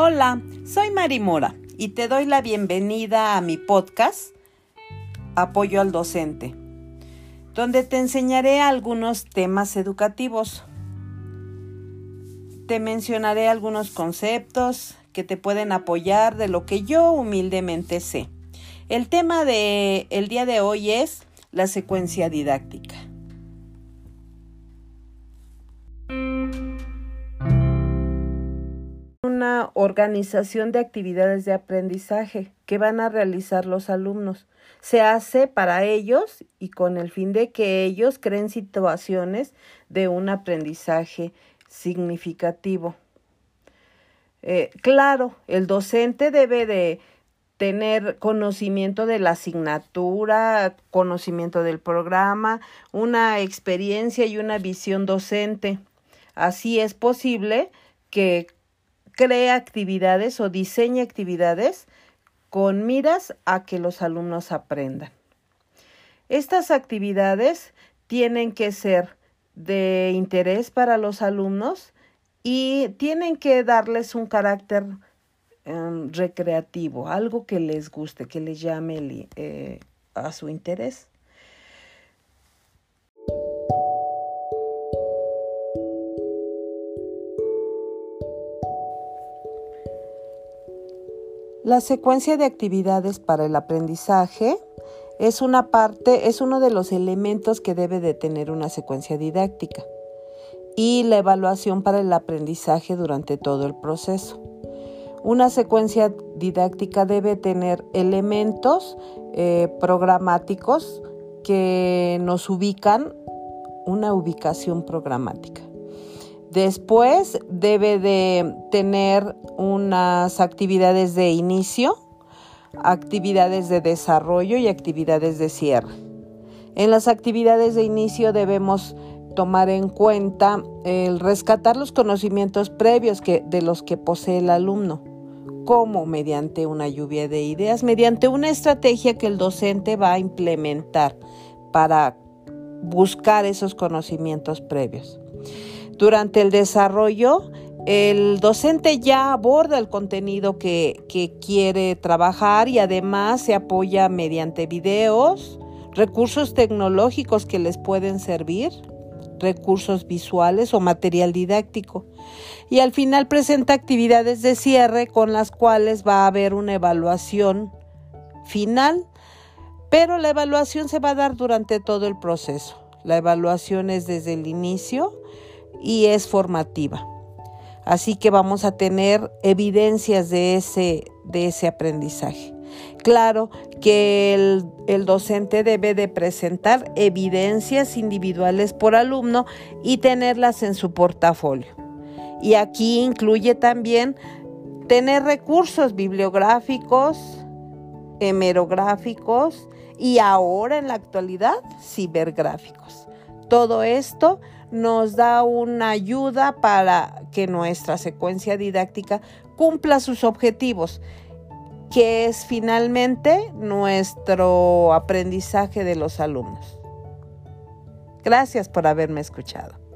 Hola, soy Mari Mora y te doy la bienvenida a mi podcast Apoyo al Docente, donde te enseñaré algunos temas educativos. Te mencionaré algunos conceptos que te pueden apoyar de lo que yo humildemente sé. El tema del el día de hoy es la secuencia didáctica. Una organización de actividades de aprendizaje que van a realizar los alumnos. Se hace para ellos y con el fin de que ellos creen situaciones de un aprendizaje significativo. Eh, claro, el docente debe de tener conocimiento de la asignatura, conocimiento del programa, una experiencia y una visión docente. Así es posible que cree actividades o diseñe actividades con miras a que los alumnos aprendan. Estas actividades tienen que ser de interés para los alumnos y tienen que darles un carácter Em, recreativo, algo que les guste, que les llame eh, a su interés. La secuencia de actividades para el aprendizaje es una parte, es uno de los elementos que debe de tener una secuencia didáctica y la evaluación para el aprendizaje durante todo el proceso. Una secuencia didáctica debe tener elementos eh, programáticos que nos ubican una ubicación programática. Después debe de tener unas actividades de inicio, actividades de desarrollo y actividades de cierre. En las actividades de inicio debemos tomar en cuenta el rescatar los conocimientos previos que, de los que posee el alumno. como Mediante una lluvia de ideas, mediante una estrategia que el docente va a implementar para buscar esos conocimientos previos. Durante el desarrollo, el docente ya aborda el contenido que, quiere trabajar y además se apoya mediante videos, recursos tecnológicos que les pueden servir, recursos visuales o material didáctico. Y al final presenta actividades de cierre con las cuales va a haber una evaluación final, pero la evaluación se va a dar durante todo el proceso. La evaluación es desde el inicio y es formativa. Así que vamos a tener evidencias de ese, de ese aprendizaje. Claro que el, docente debe de presentar evidencias individuales por alumno y tenerlas en su portafolio. Y aquí incluye también tener recursos bibliográficos, hemerográficos y ahora en la actualidad cibergráficos. Todo esto nos da una ayuda para que nuestra secuencia didáctica cumpla sus objetivos que es finalmente nuestro aprendizaje de los alumnos. Gracias por haberme escuchado.